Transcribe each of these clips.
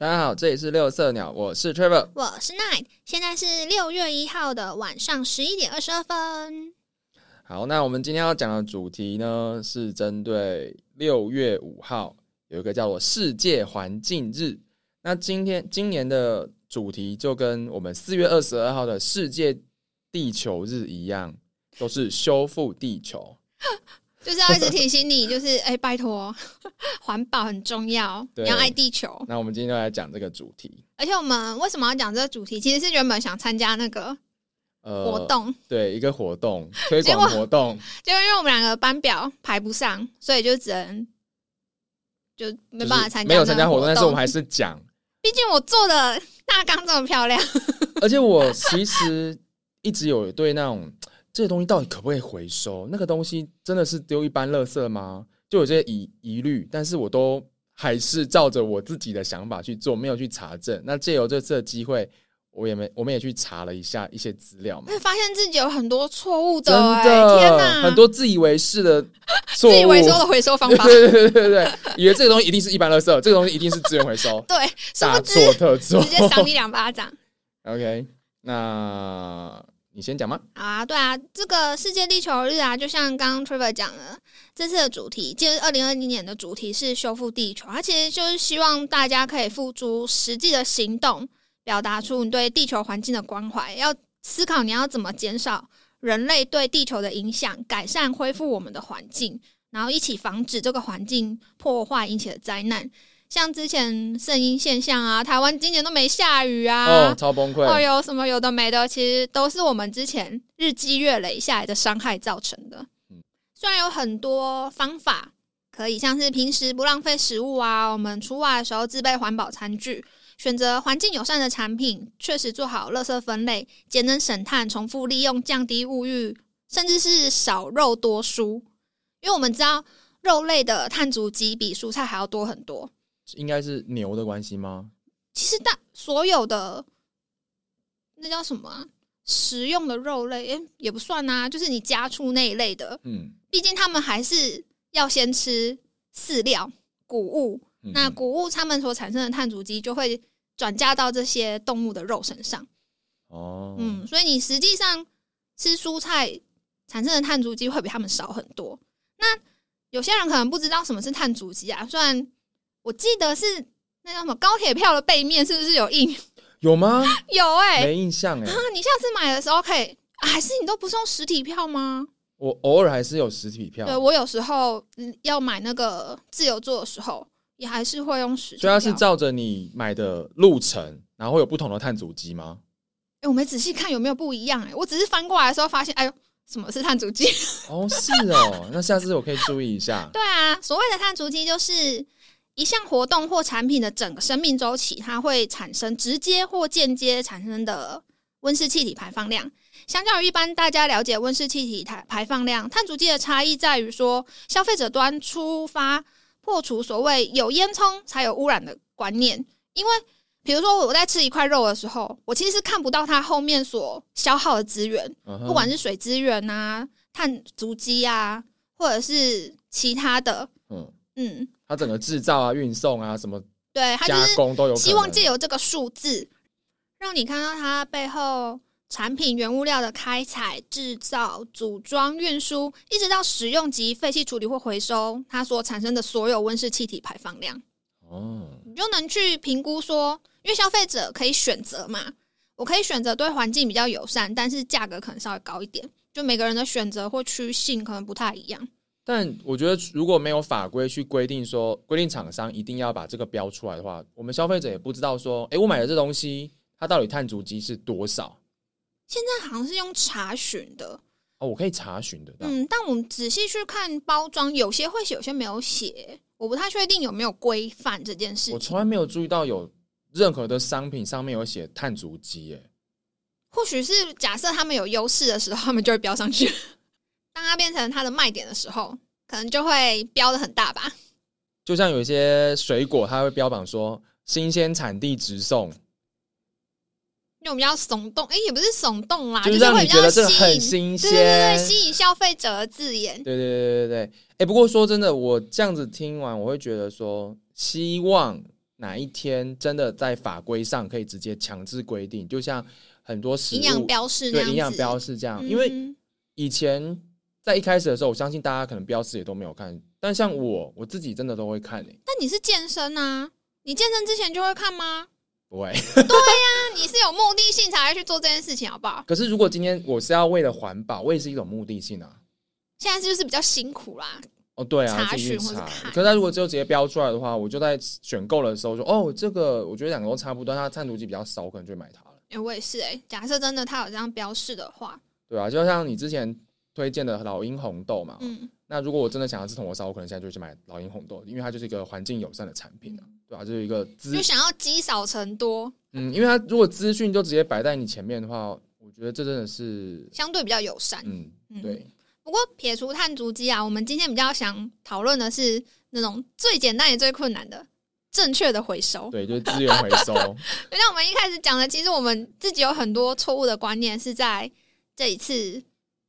大家好，这里是六色鸟，我是 Trevor。我是 Night，现在是六月一号的晚上十一点二十二分。好，那我们今天要讲的主题呢，是针对六月五号有一个叫做世界环境日。那今天今年的主题就跟我们四月二十二号的世界地球日一样，都是修复地球。就是要一直提醒你，就是哎、拜托，环保很重要，你要爱地球。那我们今天就来讲这个主题。而且我们为什么要讲这个主题？其实是原本想参加那个呃，活动，对一个活动推广 活动，就因为我们两个班表排不上，所以就只能就没办法参加。没有参加活动，但是我们还，是讲。毕竟我做的大纲这么漂亮，而且我其实一直有对那种这个东西到底可不可以回收，那个东西真的是丢一般垃圾吗？就有这些疑疑虑，但是我都还是照着我自己的想法去做，没有去查证。那借由这次的机会，我也没我们也去查了一下一些资料嘛会，发现自己有很多错误真的、哎天的哪，很多自以为是的错误，自以为收的回收方法，对对对对对，以为这个东西一定是一般垃圾，这个东西一定是资源回收，对，殊大不知错特错。直接赏你两巴掌。OK，那你先讲吗？啊，对啊，这个世界地球日啊，就像刚刚 Trevor 讲的，这次的主题就是二零二零年的主题是修复地球，它其实就是希望大家可以付诸实际的行动，表达出你对地球环境的关怀，要思考你要怎么减少人类对地球的影响，改善恢复我们的环境，然后一起防止这个环境破坏引起的灾难。像之前圣婴现象啊，台湾今年都没下雨啊，哦，超崩溃。哦，有什么有的没的，其实都是我们之前日积月累下来的伤害造成的。嗯虽然有很多方法可以，像是平时不浪费食物啊，我们出外的时候自备环保餐具，选择环境友善的产品，确实做好垃圾分类、节能省碳、重复利用、降低物欲，甚至是少肉多蔬。因为我们知道肉类的碳足迹比蔬菜还要多很多。应该是牛的关系吗？其实大所有的那叫什么啊？食用的肉类，诶、也不算啊，就是你家畜那一类的，嗯，毕竟他们还是要先吃饲料、谷物，嗯那谷物它们所产生的碳足迹就会转嫁到这些动物的肉身上。哦，嗯，所以你实际上吃蔬菜产生的碳足迹会比他们少很多。那有些人可能不知道什么是碳足迹啊，虽然我记得是那叫什么高铁票的背面是不是有印？有吗？有哎、没印象哎啊，，你下次买的时候可以，啊还是你都不是用实体票吗？我偶尔还是有实体票，对我有时候嗯要买那个自由座的时候，也还是会用实体票。所以它是照着你买的路程，然后会有不同的碳足迹吗？哎、我没仔细看有没有不一样哎、我只是翻过来的时候发现，哎呦，什么是碳足迹？哦，是哦，那下次我可以注意一下。对啊，所谓的碳足迹就是一项活动或产品的整个生命周期，它会产生直接或间接产生的温室气体排放量。相较于一般大家了解温室气体排排放量，碳足迹的差异在于说，消费者端出发破除所谓有烟囱才有污染的观念。因为比如说我在吃一块肉的时候，我其实看不到它后面所消耗的资源，不管是水资源啊、碳足迹啊，或者是其他的，嗯，嗯，它整个制造啊、运送啊、什么对，加是工都有。希望借由这个数字，让你看到它背后产品原物料的开采、制造、组装、运输，一直到使用及废弃处理或回收，它所产生的所有温室气体排放量，哦，你就能去评估说，因为消费者可以选择嘛，我可以选择对环境比较友善，但是价格可能稍微高一点，就每个人的选择或趋性可能不太一样。但我觉得如果没有法规去规定说规定厂商一定要把这个标出来的话，我们消费者也不知道说，诶，我买的这东西它到底碳足迹是多少现在好像是用查询的，哦，我可以查询得到。嗯，但我们仔细去看包装，有些会写，有些没有写，我不太确定有没有规范这件事情。我从来没有注意到有任何的商品上面有写碳足迹，耶。或许是假设他们有优势的时候，他们就会标上去；当它变成它的卖点的时候，可能就会标的很大吧。就像有一些水果，它会标榜说新鲜产地直送，因为我们要耸动，哎、也不是耸动啦，就是是会觉得这个吸引，很新对对对对，吸引消费者的字眼。对对对对对，哎、不过说真的，我这样子听完，我会觉得说，希望哪一天真的在法规上可以直接强制规定，就像很多食营养标示对营养标示这样，因为嗯以前在一开始的时候，我相信大家可能标识也都没有看，但像我我自己真的都会看诶、欸但你是健身啊，你健身之前就会看吗？不会。对呀你是有目的性才会去做这件事情，好不好？可是如果今天我是要为了环保，我也是一种目的性啊。现在就是比较辛苦啦，哦，对啊，查。询或者看可是他如果只有直接标出来的话，我就在选购的时候说，哦，这个我觉得两个都差不多，它碳足迹比较少，我可能就买它了。哎、我也是哎、假设真的它有这样标示的话，对啊，就像你之前推荐的老鹰红豆嘛，嗯，那如果我真的想要吃铜锣烧，我可能现在就去买老鹰红豆，因为它就是一个环境友善的产品啊，对啊，就是一个资就想要积少成多，嗯，因为它如果资讯就直接摆在你前面的话，我觉得这真的是相对比较友善。嗯，嗯，对，不过撇除碳足迹啊，我们今天比较想讨论的是那种最简单也最困难的正确的回收。对，就是资源回收，就像我们一开始讲的，其实我们自己有很多错误的观念，是在这一次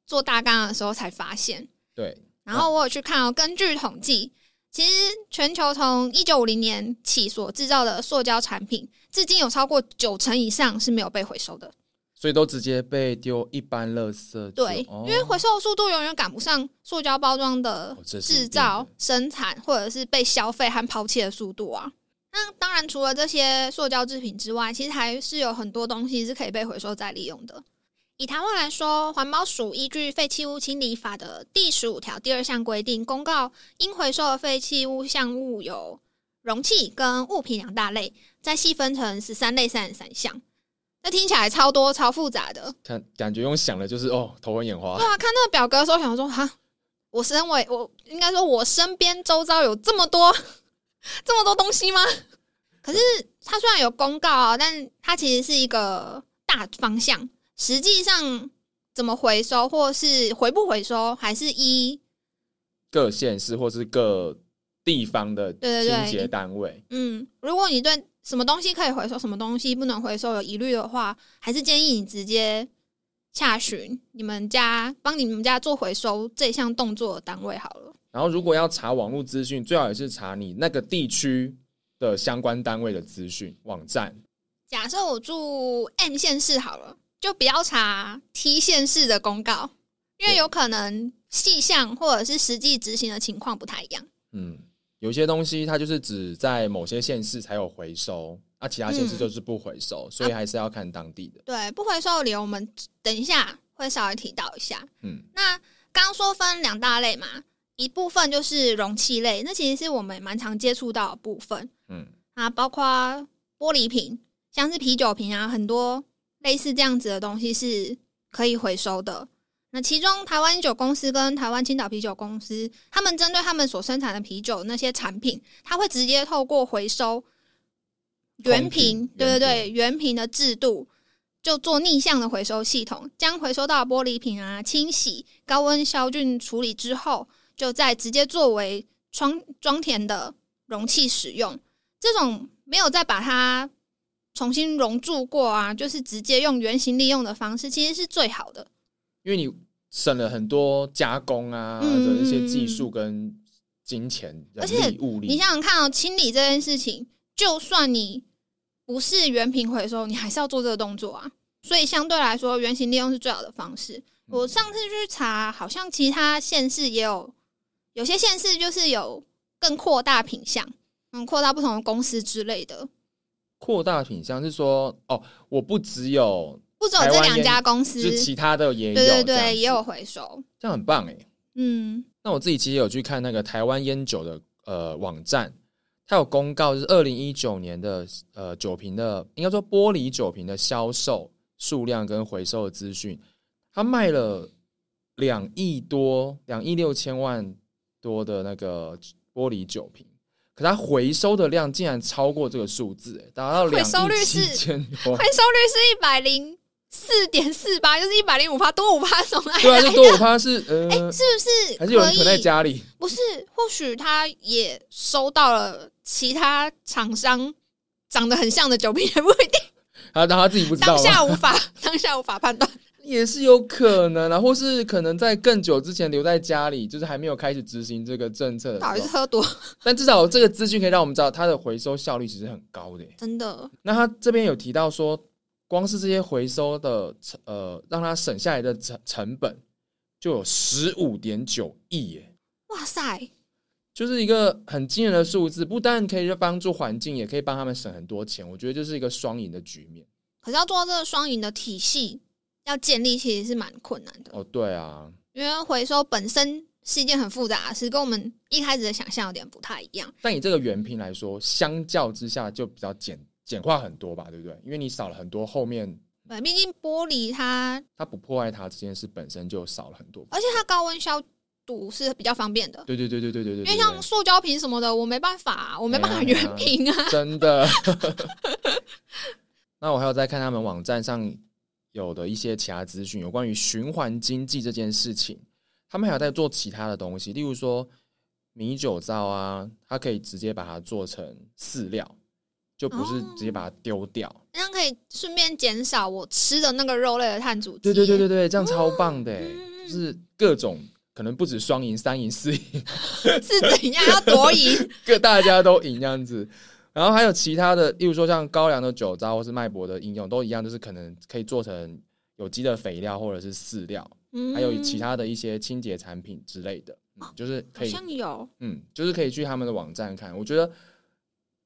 做大纲的时候才发现。对，然后我有去看哦，根据统计，其实全球从一九五零年起所制造的塑胶产品，至今有超过九成以上是没有被回收的。所以都直接被丢一般垃圾。对，哦因为回收的速度永远赶不上塑胶包装的制造的、生产或者是被消费和抛弃的速度啊。那当然，除了这些塑胶制品之外，其实还是有很多东西是可以被回收再利用的。以台湾来说，环保署依据《废弃物清理法》的第十五条第二项规定，公告应回收的废弃物项目有容器跟物品两大类，再细分成十三类三十三项。那听起来超多、超复杂的。看感觉用想的就是哦，头昏眼花对。啊，看那个表格的时候，想说哈，我身为我应该说，我身边周遭有这么多这么多东西吗？可是它虽然有公告啊，但它其实是一个大方向，实际上怎么回收，或是回不回收，还是一各县市或是各地方的对对对清洁单位，嗯，如果你对什么东西可以回收，什么东西不能回收有疑虑的话，还是建议你直接洽询你们家帮你们家做回收这项动作的单位好了。然后如果要查网络资讯，最好也是查你那个地区的相关单位的资讯网站。假设我住 M 县市好了，就不要查 T 县市的公告，因为有可能细项或者是实际执行的情况不太一样。嗯，有些东西它就是只在某些县市才有回收，啊，其他县市嗯就是不回收，所以还是要看当地的。对，不回收的理由我们等一下会稍微提到一下。嗯，那刚刚说分两大类嘛，一部分就是容器类，那其实是我们蛮常接触到的部分嗯，啊，包括玻璃瓶，像是啤酒瓶啊，很多类似这样子的东西是可以回收的。那其中台湾酒公司跟台湾青岛啤酒公司，他们针对他们所生产的啤酒那些产品，它会直接透过回收原瓶，对对对，原瓶的制度，就做逆向的回收系统，将回收到的玻璃瓶啊清洗、高温消菌处理之后，就再直接作为装装填的容器使用。这种没有再把它重新熔铸过啊，就是直接用原型利用的方式，其实是最好的。因为你省了很多加工啊嗯的一些技术跟金钱、人而且力、物力。你想想看哦，清理这件事情，就算你不是原品回收，你还是要做这个动作啊。所以相对来说，原型利用是最好的方式。我上次去查，好像其他县市也有，有些县市就是有更扩大品项，嗯，扩大不同的公司之类的，扩大品相是说，哦，我不只有，不只有这两家公司，就是其他的也有，对对对，也有，回收。这样很棒哎。嗯，那我自己其实有去看那个台湾烟酒的呃网站，它有公告，就是二零一九年的呃酒瓶的，应该说玻璃酒瓶的销售数量跟回收的资讯，它卖了两亿多，两亿六千万多的那个玻璃酒瓶。可它回收的量竟然超过这个数字，哎，达到两回收率亿千多回，收率是一百零四点四八，就是一百零五趴多五趴，从哪里对啊？这多五趴是呃，是不是还是有人可囤在家里？不是，或许他也收到了其他厂商长得很像的酒瓶，也不一定。他他他自己不知道当？下无法，当下无法判断。也是有可能啊，或是可能在更久之前留在家里，就是还没有开始执行这个政策的到底时候。是喝多？但至少这个资讯可以让我们知道它的回收效率其实很高的。真的，那他这边有提到说，光是这些回收的成呃，让他省下来的成成本就有十五点九亿耶，哇塞！就是一个很惊人的数字。不但可以帮助环境，也可以帮他们省很多钱。我觉得这是一个双赢的局面。可是要做到这个双赢的体系，要建立其实是蛮困难的，哦，对啊，因为回收本身是一件很复杂的事，跟我们一开始的想象有点不太一样。但以这个原瓶来说，相较之下就比较简简化很多吧，对不对？因为你少了很多后面对，毕竟玻璃它，它不破坏它这件事本身就少了很多。而且它高温消毒是比较方便的。对对对对对对对，因为像塑胶瓶什么的，我没办法啊、我没办法原瓶啊。真的。那我还有在看他们网站上有的一些其他资讯，有关于循环经济这件事情，他们还有在做其他的东西，例如说米酒糟啊，它可以直接把它做成饲料，就不是哦直接把它丢掉。这样可以顺便减少我吃的那个肉类的碳足迹。对对对对对，这样超棒的、就是各种可能不止双赢、三赢、四赢，是怎样要多赢？各大家都赢这样子。然后还有其他的，例如说像高粱的酒糟或是脉搏的应用，都一样，就是可能可以做成有机的肥料或者是饲料，嗯。还有其他的一些清洁产品之类的，嗯、就是可好以，像有，嗯，就是可以去他们的网站看。我觉得，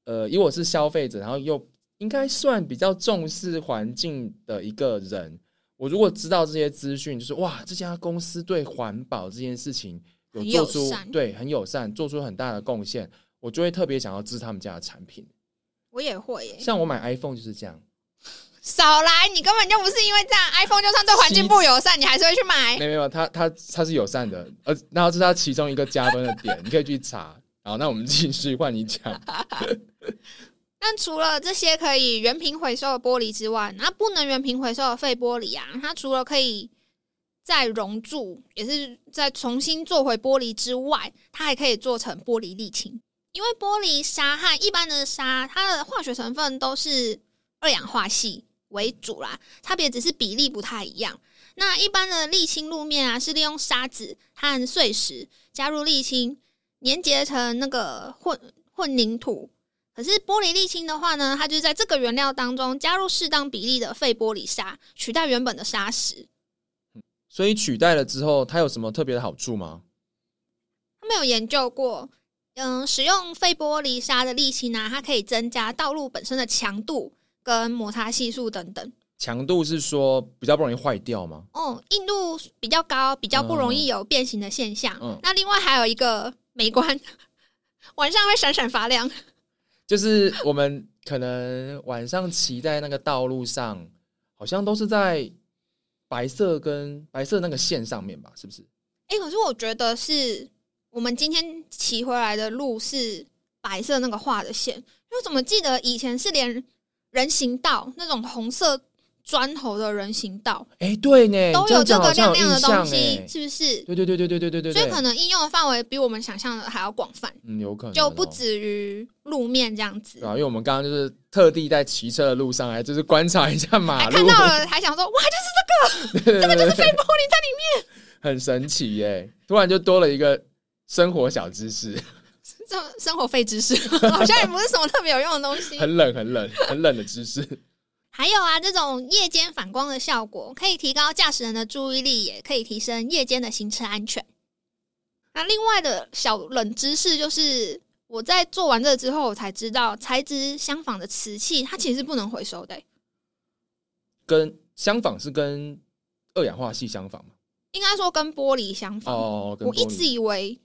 呃，以我是消费者，然后又应该算比较重视环境的一个人，我如果知道这些资讯，就是哇，这家公司对环保这件事情有做出对很友善，做出很大的贡献，我就会特别想要支持他们家的产品。我也会耶。像我买 iPhone 就是这样，少来，你根本就不是因为这样，iPhone 就算对环境不友善，你还是会去买。没有没有，它它它是友善的，呃，然后这是它其中一个加分的点，你可以去查。好，那我们继续换你讲。但除了这些可以原瓶回收的玻璃之外，那不能原瓶回收的废玻璃啊，它除了可以再熔铸，也是再重新做回玻璃之外，它还可以做成玻璃沥青。因为玻璃砂和一般的砂，它的化学成分都是二氧化系为主啦，差别只是比例不太一样。那一般的沥青路面啊，是利用沙子和碎石加入沥青，粘结成那个混混凝土。可是玻璃沥青的话呢，它就是在这个原料当中加入适当比例的废玻璃砂，取代原本的砂石。所以取代了之后，它有什么特别的好处吗？他们有研究过，嗯，使用废玻璃砂的沥青呢，它可以增加道路本身的强度跟摩擦系数等等。强度是说比较不容易坏掉吗？哦，硬度比较高，比较不容易有变形的现象。嗯那另外还有一个美观，晚上会闪闪发亮。就是我们可能晚上骑在那个道路上，好像都是在白色跟白色那个线上面吧？是不是？哎、可是我觉得是我们今天骑回来的路是白色那个画的线，因为我怎么记得以前是连人行道那种红色砖头的人行道哎、对呢，都有这个亮亮的东西哎，是不是？对对对对对对对对对，所以可能应用的范围比我们想象的还要广泛，嗯有可能就不哦止于路面这样子。对。啊，因为我们刚刚就是特地在骑车的路上来，就是观察一下马还路，看到了，还想说哇，就是这个 这个就是飞玻璃在里面，很神奇耶！突然就多了一个生活小知识，这生活废知识，好像也不是什么特别有用的东西。很冷很冷很冷的知识。还有啊，这种夜间反光的效果可以提高驾驶人的注意力，也可以提升夜间的行车安全。那另外的小冷知识就是，我在做完这个之后，我才知道材质相仿的瓷器，它其实是不能回收的欸、跟相仿是跟二氧化系相仿嘛？应该说跟玻璃相仿。哦，我一直以为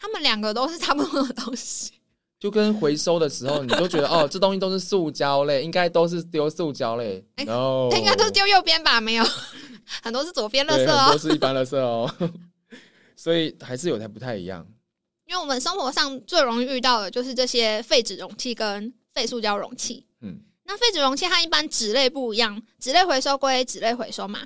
他们两个都是差不多的东西。就跟回收的时候，你都觉得哦，这东西都是塑胶类，应该都是丢塑胶类。哎 no，应该都是丢右边吧？没有，很多是左边垃，圾哦很多。是一般垃圾哦。所以还是有才不太一样。因为我们生活上最容易遇到的就是这些废纸容器跟废塑胶容器。嗯，那废纸容器它一般纸类不一样，纸类回收归纸类回收嘛。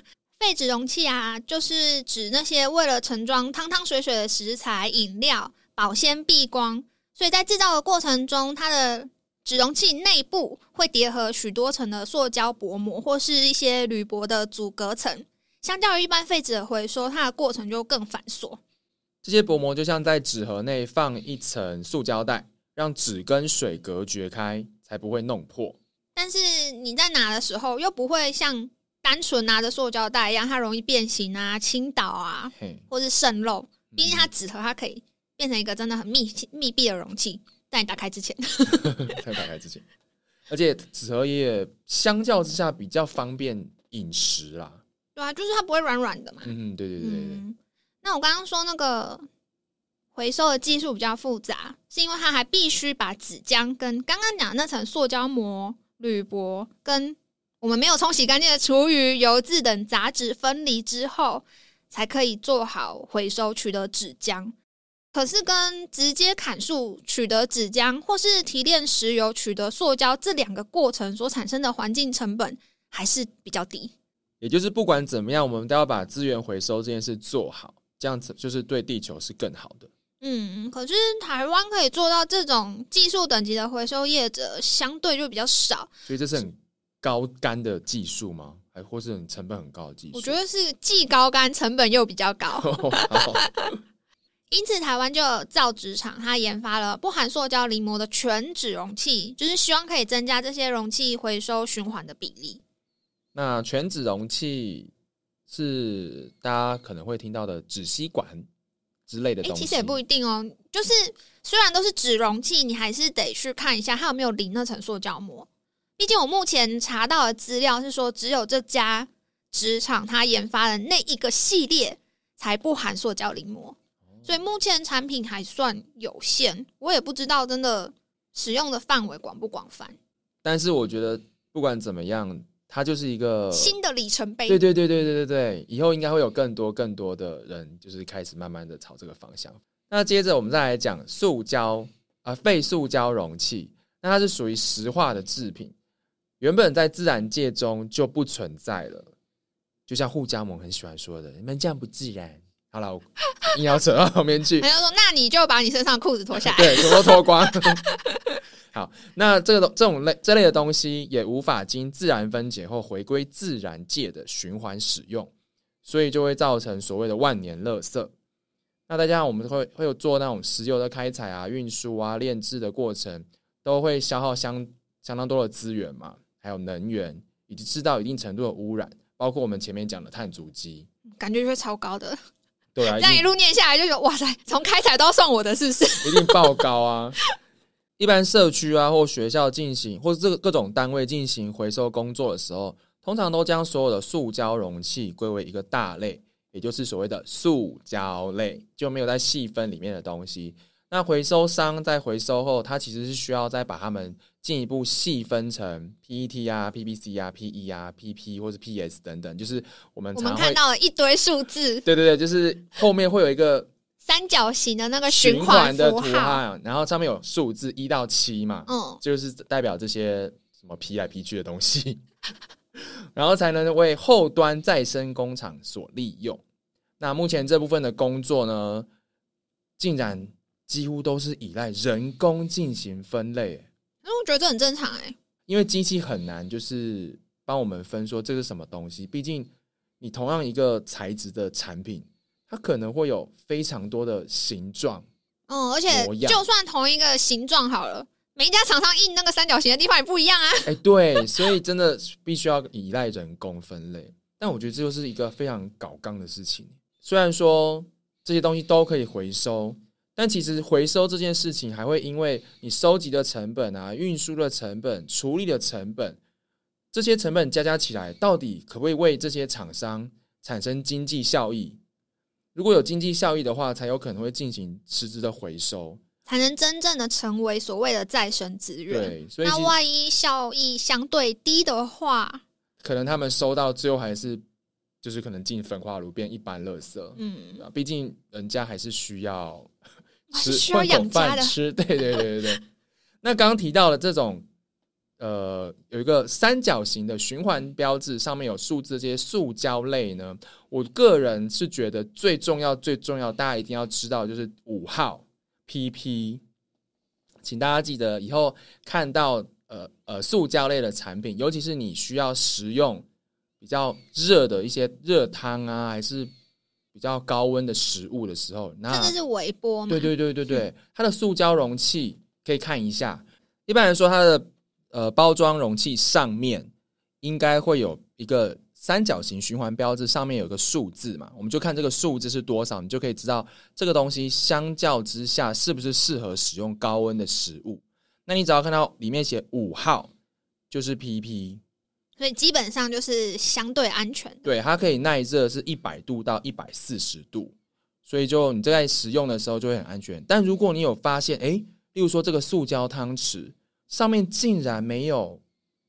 废纸容器啊，就是指那些为了盛装汤汤水水的食材、饮料，保鲜避光，所以在制造的过程中，它的纸容器内部会叠合许多层的塑胶薄膜，或是一些铝箔的阻隔层。相较于一般废纸的回收，它的过程就更繁琐。这些薄膜就像在纸盒内放一层塑胶袋，让纸跟水隔绝开，才不会弄破。但是你在拿的时候，又不会像单纯拿着塑胶袋一样，它容易变形啊、倾倒啊，或是渗漏。毕竟它嗯纸盒，它可以变成一个真的很密密闭的容器。在你打开之前，在打开之前，而且纸盒也相较之下比较方便饮食啦。对啊，就是它不会软软的嘛。嗯，对对对对那我刚刚说那个回收的技术比较复杂，是因为它还必须把纸浆跟刚刚讲的那层塑胶膜、铝箔跟我们没有冲洗干净的厨余、油渍等杂质分离之后，才可以做好回收，取得纸浆。可是跟直接砍树取得纸浆，或是提炼石油取得塑胶这两个过程所产生的环境成本还是比较低。也就是不管怎么样，我们都要把资源回收这件事做好，这样子就是对地球是更好的。嗯，可是台湾可以做到这种技术等级的回收业者，相对就比较少。所以这是很高干的技术吗？还或是你成本很高的技术？我觉得是既高干，成本又比较高。因此，台湾就有造纸厂，它研发了不含塑胶临膜的全纸容器，就是希望可以增加这些容器回收循环的比例。那全纸容器是大家可能会听到的纸吸管之类的诶，东西。其实也不一定哦。就是虽然都是纸容器，你还是得去看一下它有没有淋那层塑胶膜。毕竟我目前查到的资料是说，只有这家职场它研发的那一个系列才不含塑胶淋膜，所以目前产品还算有限。我也不知道真的使用的范围广不广泛。但是我觉得不管怎么样，它就是一个新的里程碑，对对对对对对对，以后应该会有更多更多的人，就是开始慢慢的朝这个方向。那接着我们再来讲塑胶啊、废塑胶容器，那它是属于石化的制品，原本在自然界中就不存在了。就像互加盟很喜欢说的，你们这样不自然。好了，我硬要扯到后面去他，就说：“那你就把你身上裤子脱下来。对，全都脱光。好，那这个这种类这类的东西也无法经自然分解后回归自然界的循环使用，所以就会造成所谓的万年垃圾。那再加上我们会会有做那种石油的开采啊、运输啊、炼制的过程，都会消耗相相当多的资源嘛，还有能源，以及制造一定程度的污染，包括我们前面讲的碳足迹。感觉就会超高的。对啊，这样一路念下来，就觉得哇塞，从开采都要算我的，是不是？一定爆高啊！一般社区啊或学校进行，或者这个各种单位进行回收工作的时候，通常都将所有的塑胶容器归为一个大类，也就是所谓的塑胶类，就没有在细分里面的东西。那回收商在回收后，它其实是需要再把它们进一步细分成 PET 啊、PPC 啊、PE 啊、PP 或是 PS 等等，就是我们我常看到了一堆数字，对对对，就是后面会有一个三角形的那个循环环的图，案，然后上面有数字一到七嘛，嗯，就是代表这些什么 P 来 P 去的东西，然后才能为后端再生工厂所利用。那目前这部分的工作呢，竟然几乎都是依赖人工进行分类，因为我觉得这很正常哎、因为机器很难就是帮我们分说这是什么东西。毕竟你同样一个材质的产品，它可能会有非常多的形状。嗯，而且就算同一个形状好了，每一家厂商印那个三角形的地方也不一样啊。哎、对，所以真的必须要依赖人工分类。但我觉得这就是一个非常搞纲的事情。虽然说这些东西都可以回收，但其实回收这件事情还会因为你收集的成本啊、运输的成本、处理的成本，这些成本加加起来，到底可不可以为这些厂商产生经济效益？如果有经济效益的话，才有可能会进行实质的回收。才能真正的成为所谓的再生资源。对，所以那万一效益相对低的话，可能他们收到最后还是就是可能进焚化炉变一般垃圾，嗯，毕竟人家还是需要吃混口养家的饭吃，对对对对对。那刚刚提到了这种呃有一个三角形的循环标志，上面有数字，这些塑胶类呢，我个人是觉得最重要最重要，大家一定要知道就是五号 PP 请大家记得以后看到呃呃塑胶类的产品，尤其是你需要食用比较热的一些热汤啊，还是比较高温的食物的时候，那这个是微波嘛。对对对对对，它的塑胶容器可以看一下。一般来说，它的呃包装容器上面应该会有一个三角形循环标志，上面有个数字嘛，我们就看这个数字是多少，你就可以知道这个东西相较之下是不是适合使用高温的食物。那你只要看到里面写五号，就是 PP，所以基本上就是相对安全。对，它可以耐热是一百度到一百四十度，所以就你在使用的时候就会很安全。但如果你有发现，诶，例如说这个塑胶汤匙上面竟然没有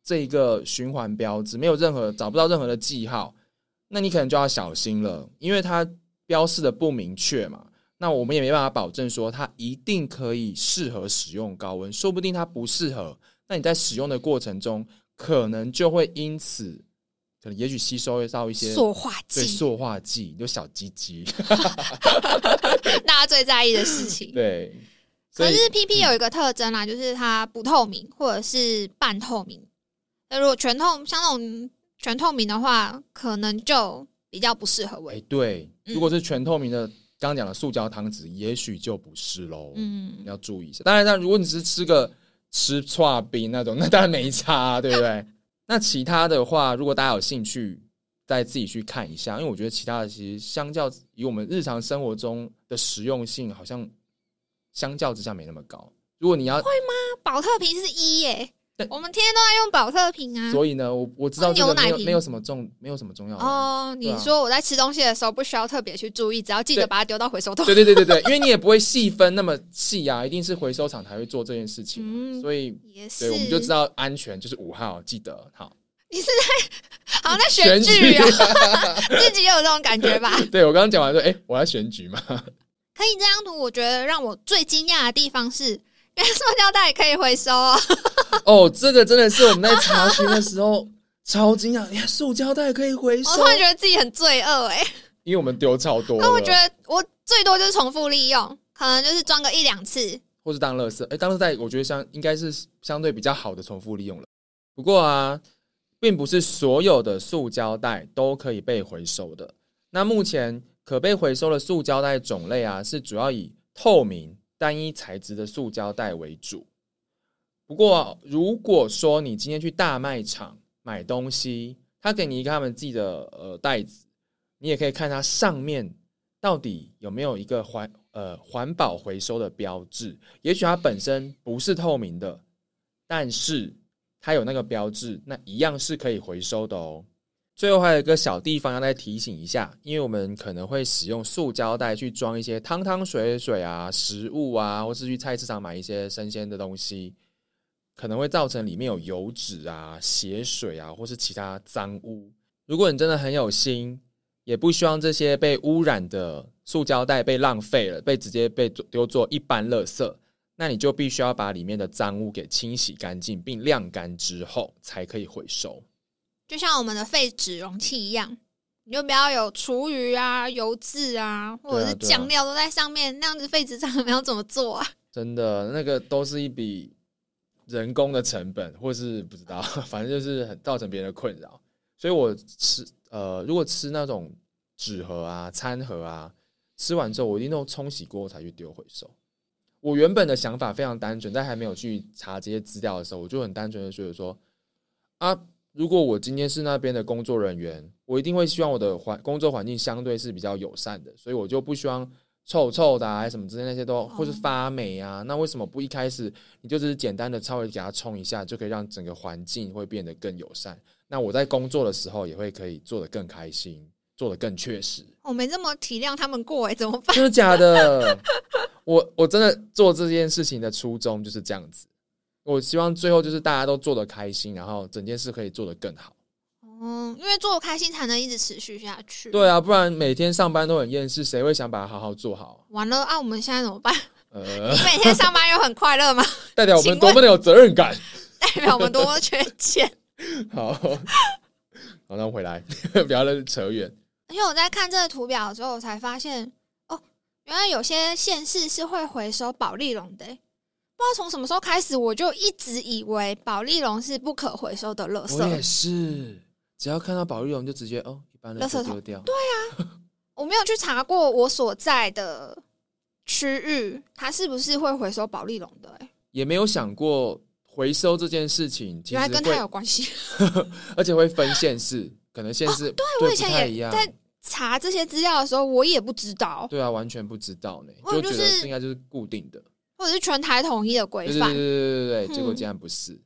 这个循环标志，没有任何找不到任何的记号，那你可能就要小心了，因为它标示的不明确嘛。那我们也没办法保证说它一定可以适合使用高温，说不定它不适合。那你在使用的过程中，可能就会因此，可能也许吸收到一些塑化剂，对塑化剂，就小鸡鸡，大家最在意的事情。对。可是 PP 有一个特征啦，就是它不透明或者是半透明。那如果全透，像那种全透明的话，可能就比较不适合哎、微。对，嗯如果是全透明的，刚刚讲的塑胶汤匙，也许就不是喽。嗯，要注意一下。当然，那如果你只是吃个吃串冰那种，那当然没差、啊，对不对？那其他的话，如果大家有兴趣，再自己去看一下，因为我觉得其他的其实相较以我们日常生活中的实用性，好像相较之下没那么高。如果你要会吗，保特瓶是一耶对，我们天天都在用保特瓶啊。所以呢，我我知道这个牛奶瓶没有没有什么重，没有什么重要的。哦，你说我在吃东西的时候不需要特别去注意，只要记得把它丢到回收桶。对对对对对，因为你也不会细分那么细啊，一定是回收厂才会做这件事情所以对我们就知道安全就是五号，记得好。你是在好在选举啊，自己也有这种感觉吧？对我刚刚讲完说，哎、我要选举嘛，可以这张图，我觉得让我最惊讶的地方是，塑胶袋也可以回收哦。哦，这个真的是我们在查询的时候超惊讶，哎呀，塑胶袋可以回收我突，然觉得自己很罪恶哎、因为我们丢超多了，那我觉得我最多就是重复利用，可能就是装个一两次。或是当垃圾，哎、当垃圾袋我觉得相应该是相对比较好的重复利用了。不过啊，并不是所有的塑胶袋都可以被回收的。那目前可被回收的塑胶袋种类啊，是主要以透明、单一材质的塑胶袋为主。不过，如果说你今天去大卖场买东西，他给你一个他们自己的呃袋子，你也可以看它上面到底有没有一个环呃环保回收的标志。也许它本身不是透明的，但是它有那个标志，那一样是可以回收的哦。最后还有一个小地方要再提醒一下，因为我们可能会使用塑胶袋去装一些汤汤水水啊、食物啊，或是去菜市场买一些生鲜的东西，可能会造成里面有油脂啊、血水啊，或是其他脏污。如果你真的很有心，也不希望这些被污染的塑胶袋被浪费了，被直接被丢做一般垃圾，那你就必须要把里面的脏污给清洗干净，并晾干之后才可以回收。就像我们的废纸容器一样，你就不要有厨余啊、油渍啊，或者是酱料都在上面，那样子废纸厂们要怎么做啊？真的，那个都是一笔人工的成本，或是不知道，反正就是很造成别人的困扰。所以我吃呃，如果吃那种纸盒啊、餐盒啊，吃完之后我一定都冲洗过才去丢回收。我原本的想法非常单纯，在还没有去查这些资料的时候，我就很单纯的觉得说，啊，如果我今天是那边的工作人员，我一定会希望我的环工作环境相对是比较友善的，所以我就不希望臭臭的啊，什么之类那些都或是发霉啊。那为什么不一开始你就只是简单的稍微给它冲一下，就可以让整个环境会变得更友善？那我在工作的时候也会可以做得更开心，做得更确实。我没这么体谅他们过哎、怎么办？真的假的？我 我真的做这件事情的初衷就是这样子。我希望最后就是大家都做得开心，然后整件事可以做得更好。嗯，因为做开心才能一直持续下去。，对啊，不然每天上班都很厌世，谁会想把它好好做好？完了啊，我们现在怎么办？呃你，每天上班又很快乐吗？代表我们多么的有责任感。代表我们多么缺钱？好，好，那回来，不要再扯远。而且我在看这个图表之后，我才发现哦，原来有些县市是会回收保利龙的欸、不知道从什么时候开始，我就一直以为保利龙是不可回收的垃我也。是，只要看到保利龙就直接哦，一般的垃圾桶丢掉。对啊 我没有去查过我所在的区域，它是不是会回收保利龙的、欸？也没有想过回收这件事情，原来跟它有，关系。而且会分县市，可能县市、对不我以前太一样。也在查这些资料的时候，我也不知道，对啊，完全不知道呢，我就就觉得是应该就是固定的。或者是全台统一的规范对对对对。对结果嗯竟然不是。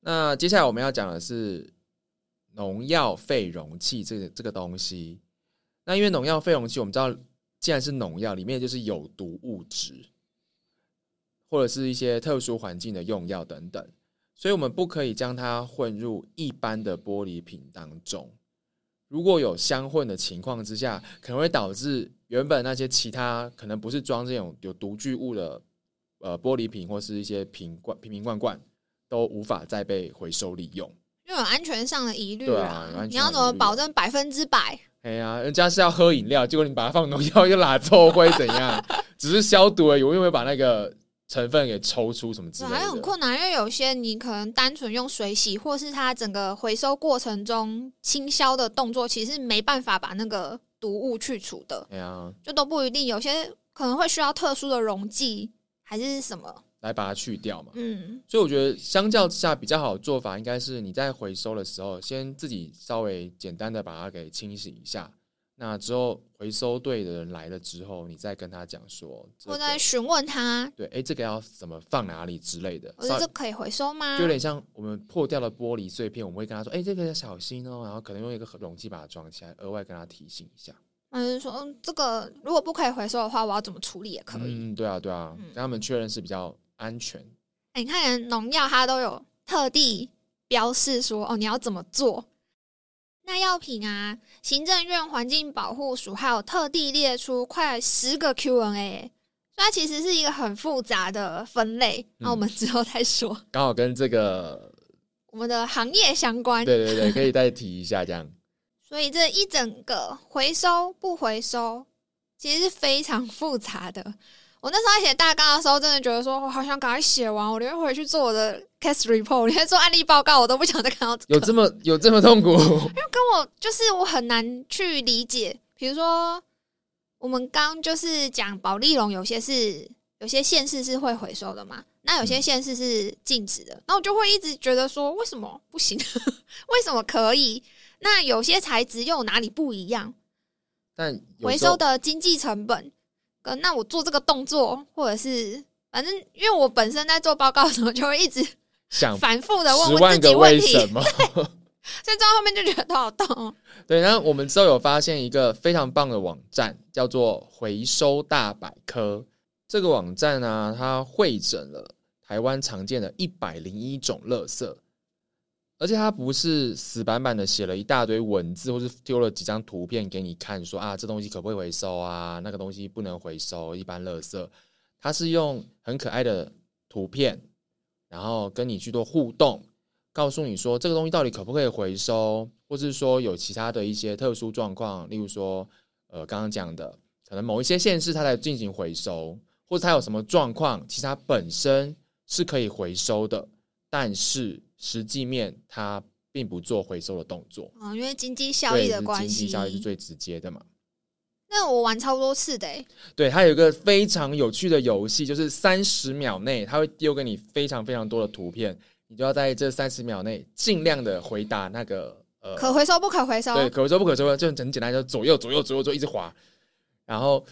那接下来我们要讲的是农药废容器这个这个东西。那因为农药废容器，我们知道，既然是农药，里面就是有毒物质，或者是一些特殊环境的用药等等，所以我们不可以将它混入一般的玻璃瓶当中。如果有相混的情况之下，可能会导致原本那些其他可能不是装这种有毒具物的呃玻璃瓶或是一些瓶罐瓶瓶罐罐都无法再被回收利用。就有安全上的疑虑对啊有安全你要怎么保证百分之百？哎呀，人家是要喝饮料，结果你把它放农药又拉臭会怎样？只是消毒而已，我又没有把那个成分给抽出什么之对，类还很的。困难，因为有些你可能单纯用水洗，或是它整个回收过程中清消的动作，其实没办法把那个毒物去除的，对啊，就都不一定。有些可能会需要特殊的溶剂，还是什么？来把它去掉嘛。嗯，所以我觉得相较之下比较好的做法，应该是你在回收的时候，先自己稍微简单的把它给清洗一下。那之后回收队的人来了之后，你再跟他讲说，这个或在询问他，对，哎，这个要怎么放哪里之类的，我说这可以回收吗就？有点像我们破掉的玻璃碎片，我们会跟他说，哎，这个要小心哦，然后可能用一个容器把它装起来，额外跟他提醒一下。嗯，说嗯这个如果不可以回收的话，我要怎么处理也可以。嗯，对啊，对啊，嗯跟他们确认是比较安全。哎、你看连农药它都有特地标示说哦，你要怎么做。那药品啊，行政院环境保护署还有特地列出快十个 Q&A，所以它其实是一个很复杂的分类。那、我们之后再说。刚好跟这个，我们的行业相关，对对对，可以再提一下这样。所以这一整个回收不回收，其实是非常复杂的。我那时候在写大纲的时候，真的觉得说，我好想赶快写完，我连回去做我的 case report，连做案例报告，我都不想再看到这个。有这么有这么痛苦？因为跟我就是我很难去理解，比如说我们刚就是讲保利龙，有些是有些县市是会回收的嘛，那有些县市是禁止的，那我就会一直觉得说，为什么不行？为什么可以？那有些材质又有哪里不一样？但回收的经济成本跟那我做这个动作，或者是反正因为我本身在做报告的时候，就会一直想反复的问十万个为什么？所以到后面就觉得头好痛哦。对，然后我们之后有发现一个非常棒的网站，叫做回收大百科。这个网站呢、它会诊了台湾常见的一百零一种垃圾，而且它不是死板板的写了一大堆文字，或是丢了几张图片给你看说，啊这东西可不可以回收啊，那个东西不能回收，一般垃圾。它是用很可爱的图片，然后跟你去做互动，告诉你说这个东西到底可不可以回收，或是说有其他的一些特殊状况，例如说，呃，刚刚讲的，可能某一些县市它在进行回收，或者它有什么状况，其实它本身是可以回收的，但是实际面它并不做回收的动作，哦，因为经济效益的关系，经济效益是最直接的嘛。那我玩超多次的、欸，对，它有一个非常有趣的游戏，就是三十秒内，它会丢给你非常非常多的图片，你就要在这三十秒内尽量的回答那个呃可回收不可回收？对，可回收不可回收，就很简单，就左右左右左右就一直滑，然后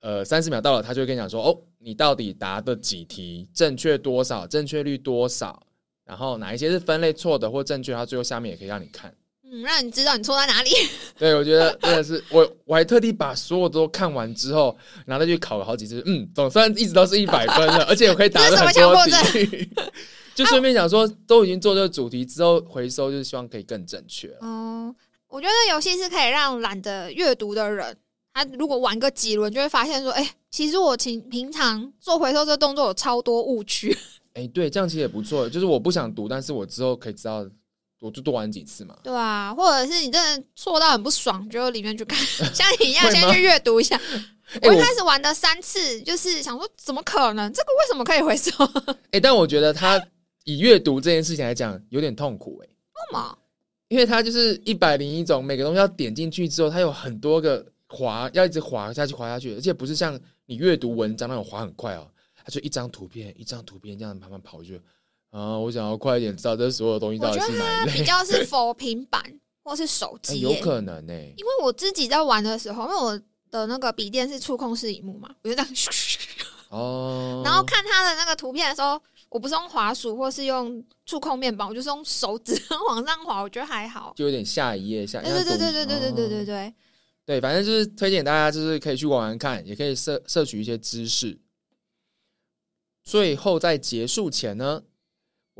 呃三十秒到了，他就会跟你讲说，哦，你到底答的几题，正确多少，正确率多少，然后哪一些是分类错的或正确，它最后下面也可以让你看。嗯，让你知道你错在哪里。对，我觉得真的是我，我还特地把所有都看完之后，然后再去考了好几次，嗯，总算一直都是一百分了，而且我可以答的什么很多强迫题。就顺便想说，都已经做这个主题之后，回收就是希望可以更正确了。嗯，我觉得游戏是可以让懒得阅读的人，他如果玩个几轮，就会发现说，哎、其实我平平常做回收这个动作有超多误区。哎、对，这样其实也不错。就是我不想读，但是我之后可以知道我就多玩几次嘛。对啊，或者是你真的错到很不爽，就里面去看，像你一样先去阅读一下。哎我我一开始玩的三次，就是想说，怎么可能？这个为什么可以回收？为哎、但我觉得他以阅读这件事情来讲，有点痛苦哎、什么？因为它就是一百零一种，每个东西要点进去之后，它有很多个滑，要一直滑下去，滑下去，而且不是像你阅读文章那种滑很快哦，它就一张图片一张图片这样慢慢跑去。啊，我想要快一点知道这所有东西到底是哪一类，比较是否平板或是手 哎机、有可能呢、因为我自己在玩的时候，因为我的那个笔电是触控式荧幕嘛，我就这样，哦，然后看它的那个图片的时候，我不是用滑鼠或是用触控面板，我就是用手指 往上滑，我觉得还好。就有点下一页下，对对对对对对对对对对对，对，反正就是推荐大家，就是可以去玩玩看，也可以摄摄取一些知识。最后在结束前呢，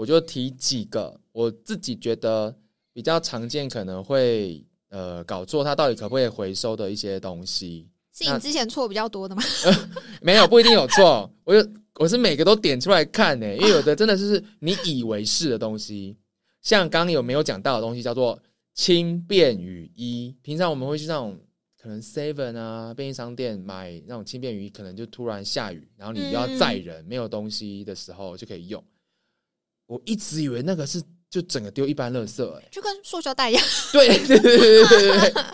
我就提几个我自己觉得比较常见，可能会呃搞错，它到底可不可以回收的一些东西。是你之前错比较多的吗？没有，不一定有错。我就，我是每个都点出来看呢，因为有的真的就是你以为是的东西，像刚刚有没有讲到的东西，叫做轻便雨衣。平常我们会去那种可能 Seven 啊便利商店买那种轻便雨衣，可能就突然下雨，然后你要载人、没有东西的时候就可以用。我一直以为那个是就整个丢一般垃圾、欸，就跟塑胶袋一样。对对对对对对对。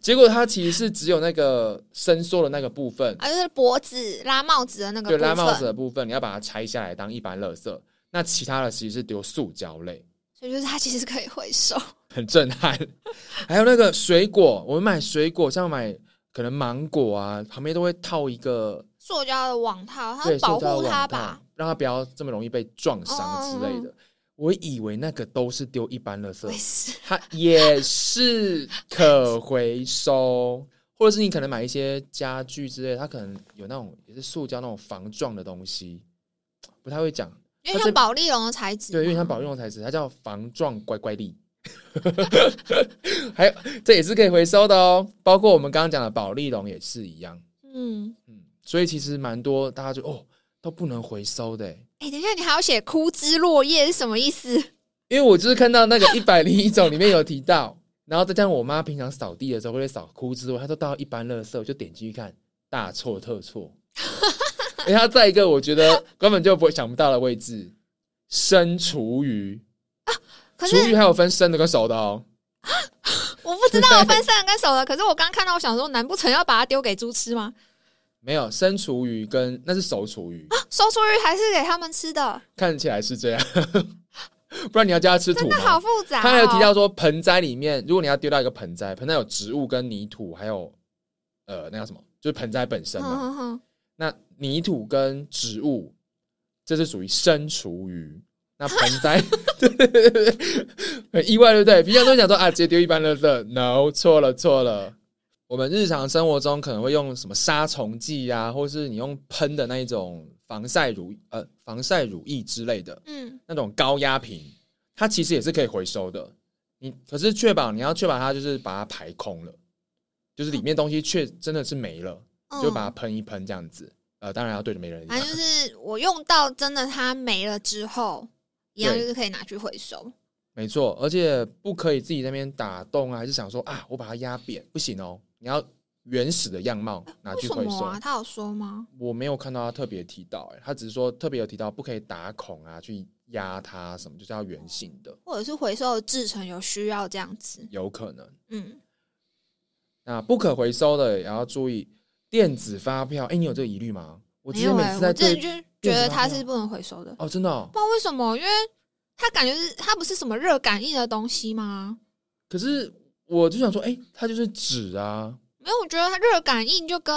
结果它其实是只有那个伸缩的那个部分，啊，就是脖子拉帽子的那个对，部分，拉帽子的部分，你要把它拆下来当一般垃圾。那其他的其实是丢塑胶类，所以就是它其实是可以回收。很震撼。还有那个水果，我们买水果，像买可能芒果啊，旁边都会套一个塑胶的网套，它会保护它吧？，让它不要这么容易被撞伤之类的。我以为那个都是丢一般垃圾我也，是。它也是可回收，或者是你可能买一些家具之类，它可能有那种也是塑胶那种防撞的东西，不太会讲。因为像宝丽龙的材质，对，因为它保用材质，它叫防撞乖乖力。还有，这也是可以回收的哦。包括我们刚刚讲的保丽龙也是一样。嗯，嗯，所以其实蛮多大家就哦都不能回收的欸，哎、等一下，你还要写枯枝落叶是什么意思？因为我就是看到那个一百零一种里面有提到，然后再加上我妈平常扫地的时候会扫枯枝，她都倒到一般垃圾，我就点进去看，大错特错。而且它在一个我觉得根本就不会想不到的位置，生厨余，可是厨余还有分生的跟熟的哦。我不知道有分生的跟熟的，可是我刚看到，我想说，难不成要把它丢给猪吃吗？没有生厨余跟那是熟厨余，收出鱼还是给他们吃的，看起来是这样，不然你要叫它吃土真的好吗？复杂、哦。他还有提到说，盆栽里面，如果你要丢到一个盆栽，盆栽有植物跟泥土，还有呃那叫什么，就是盆栽本身哼嘛。那泥土跟植物，这是属于生厨余。那盆栽，对对对对对，很意外，对不对？平常都会讲说啊，直接丢一般垃圾，no，错了错了。我们日常生活中可能会用什么杀虫剂啊，或是你用喷的那一种防晒乳呃防晒乳液之类的嗯，那种高压瓶，它其实也是可以回收的。你可是确保你要确保它就是把它排空了，就是里面东西确真的是没了，就把它嗯喷一喷这样子。呃，当然要对着没人反正就是我用到真的它没了之后，一样就是可以拿去回收。没错，而且不可以自己在那边打洞啊，还是想说啊，我把它压扁，不行哦，你要原始的样貌拿去回收。啊？他有说吗？我没有看到他特别提到、欸，他只是说特别有提到不可以打孔啊，去压它什么，就是要圆形的，或者是回收的制成有需要这样子？有可能。嗯，那不可回收的也要注意电子发票。哎、你有这个疑虑吗？我之前没有哎、每次在对我之前就觉得它是不能回收的，哦，真的、哦。知道为什么，因为它感觉是它不是什么热感应的东西吗？可是我就想说，哎、它就是纸啊，没有，我觉得它热感应就跟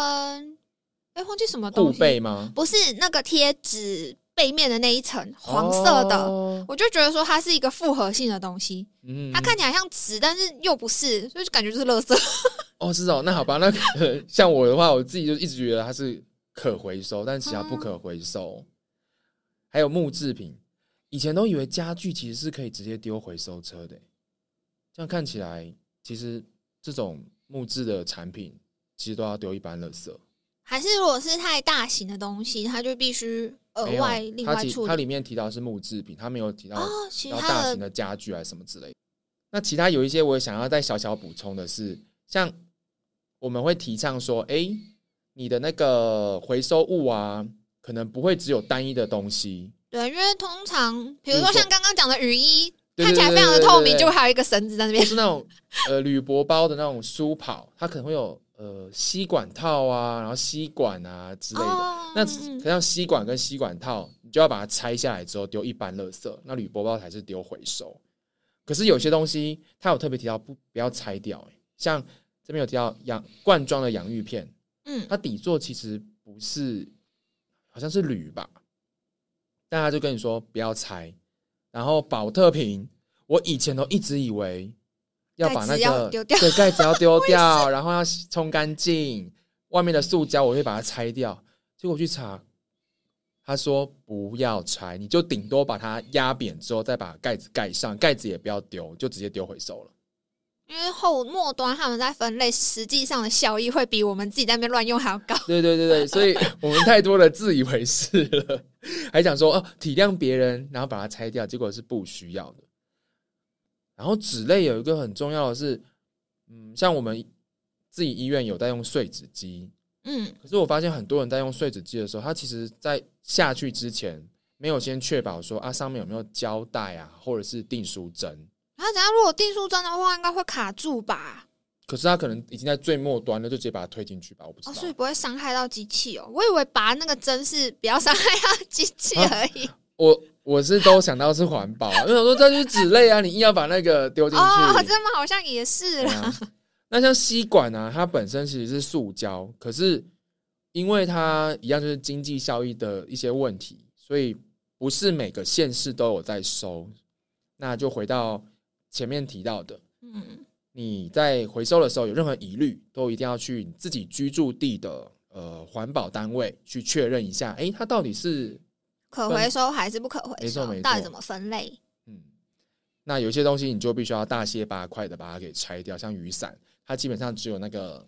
哎忘记什么护东西，背吗？不是那个贴纸背面的那一层黄色的，哦。我就觉得说它是一个复合性的东西，嗯。它看起来像纸，但是又不是，所以就感觉就是垃圾。哦，是哦，那好吧，那个 像我的话，我自己就一直觉得它是可回收，但其他不可回收。还有木制品，以前都以为家具其实是可以直接丢回收车的，这样看起来，其实这种木质的产品其实都要丢一般垃圾。还是如果是太大型的东西，它就必须额外另外处理。它里面提到是木制品，它没有提到哦，其要他大型的家具还是什么之类的。那其他有一些我也想要再小小补充的是，像我们会提倡说，哎，你的那个回收物啊，可能不会只有单一的东西。对，因为通常比如说像刚刚讲的雨衣，对看起来非常的透明，就还有一个绳子在那边。是那种呃铝箔包的那种书跑，它可能会有呃吸管套啊，然后吸管啊之类的。那像吸管跟吸管套，你就要把它拆下来之后丢一般垃圾，那铝箔包才是丢回收。可是有些东西，它有特别提到不不要拆掉，像这边有提到洋罐装的洋芋片，嗯，它底座其实不是，好像是铝吧，但他就跟你说不要拆。然后保特瓶，我以前都一直以为要把那个丢掉，对盖子要丢掉，然后要冲干净，外面的塑胶我会把它拆掉。结果去查。他说：“不要拆，你就顶多把它压扁之后，再把盖子盖上，盖子也不要丢，就直接丢回收了。因为后末端他们在分类，实际上的效益会比我们自己在那边乱用还要高。对对对对，所以我们太多的自以为是了，还想说哦体谅别人，然后把它拆掉，结果是不需要的。然后纸类有一个很重要的是，嗯，像我们自己医院有在用碎纸机。”嗯，可是我发现很多人在用碎纸机的时候，他其实在下去之前没有先确保说啊上面有没有胶带啊，或者是订书针。啊，等下如果订书针的话，应该会卡住吧？可是他可能已经在最末端了，就直接把它推进去吧？我不知道，所以不会伤害到机器哦。我以为拔那个针是不要伤害到机器而已。我我是都想到是环保，因为我说这就是纸类啊，你硬要把那个丢进去，哦，这么好像也是啦。那像吸管啊？它本身其实是塑胶，可是因为它一样就是经济效益的一些问题，所以不是每个县市都有在收。那就回到前面提到的，嗯，你在回收的时候有任何疑虑，都一定要去你自己居住地的呃环保单位去确认一下，哎，它到底是可回收还是不可回收？到底怎么分类？嗯，那有些东西你就必须要大卸八块的把它给拆掉，像雨伞。它基本上只有那个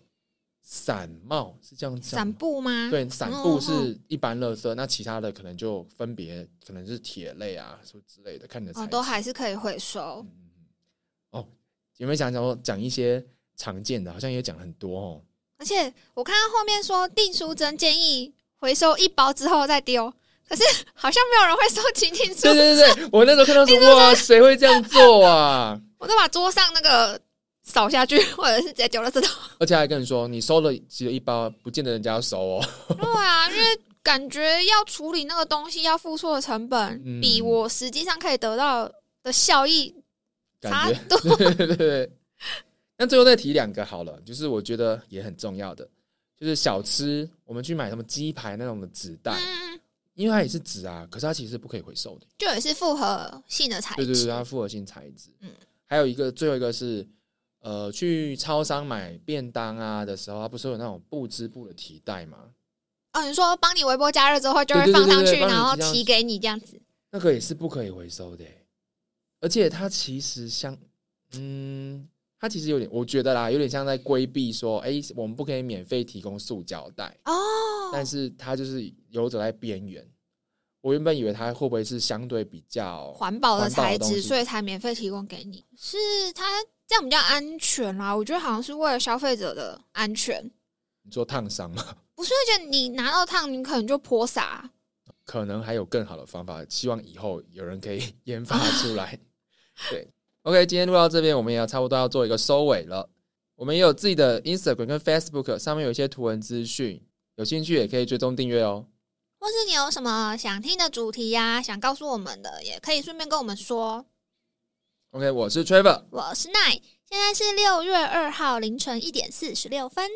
伞帽是这样子，伞布吗？对，伞布是一般垃圾，那其他的可能就分别可能是铁类啊，什么之类的，看你的哦，都还是可以回收。哦，有没有想讲讲一些常见的？好像也讲很多哦。而且我看到后面说订书针建议回收一包之后再丢，可是好像没有人会收集订书针。对对对，我那时候看到说哇，谁会这样做啊？我都把桌上那个。扫下去，或者是直接丢了这种。而且还跟你说，你收了只有一包，不见得人家要收哦。对啊，因为感觉要处理那个东西要付出的成本，比我实际上可以得到的效益差多。对对对。那最后再提两个好了，就是我觉得也很重要的，就是小吃，我们去买什么鸡排那种的纸袋，因为它也是纸啊，可是它其实是不可以回收的，就也是复合性的材质。对对对，它复合性材质。嗯，还有一个，最后一个是。呃，去超商买便当啊的时候，它不是有那种布织布的提袋吗？哦，你说帮你微波加热之后就会放上去，然后提给你这样子，那个也是不可以回收的。而且它其实像，嗯，它其实有点，我觉得啦，有点像在规避说，哎，我们不可以免费提供塑胶袋哦。但是它就是游走在边缘。我原本以为它会不会是相对比较环保的材质，所以才免费提供给你，是它。这样比较安全啦，我觉得好像是为了消费者的安全。你说烫伤吗？不是，而且你拿到烫，你可能就泼洒。可能还有更好的方法，希望以后有人可以 研发出来。对，OK，今天录到这边，我们也要差不多要做一个收尾了。我们也有自己的 Instagram 跟 Facebook，上面有一些图文资讯，有兴趣也可以追踪订阅哦。或是你有什么想听的主题呀，想告诉我们的，也可以顺便跟我们说。OK，我是 Trevor，我是 Nine，现在是六月二号凌晨一点四十六分。